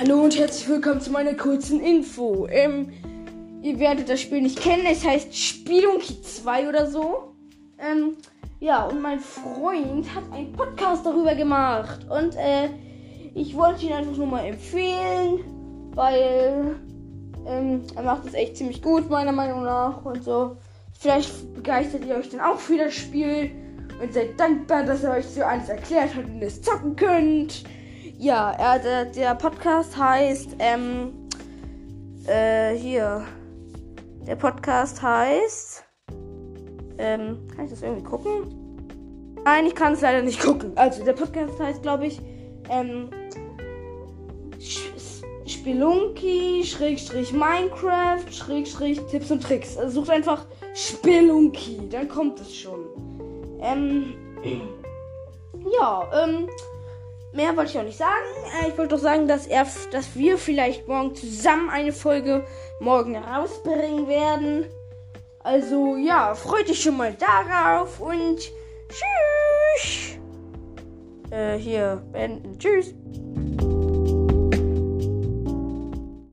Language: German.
Hallo und herzlich willkommen zu meiner kurzen Info. Ähm, ihr werdet das Spiel nicht kennen, es heißt Spielunky 2 oder so. Ähm, ja, und mein Freund hat einen Podcast darüber gemacht. Und äh, ich wollte ihn einfach nur mal empfehlen, weil ähm, er macht es echt ziemlich gut, meiner Meinung nach. Und so. Vielleicht begeistert ihr euch dann auch für das Spiel und seid dankbar, dass er euch so alles erklärt hat und es zocken könnt. Ja, er, der, der Podcast heißt, ähm, äh, hier. Der Podcast heißt, ähm, kann ich das irgendwie gucken? Nein, ich kann es leider nicht gucken. Also, der Podcast heißt, glaube ich, ähm, Spelunky, Schrägstrich Minecraft, Schrägstrich Tipps und Tricks. Also sucht einfach Spelunky, dann kommt es schon. Ähm, ja, ähm, mehr wollte ich auch nicht sagen. Äh, ich wollte doch sagen, dass er, dass wir vielleicht morgen zusammen eine Folge morgen rausbringen werden. Also ja, freut dich schon mal darauf und tschüss. Äh, hier beenden. Tschüss.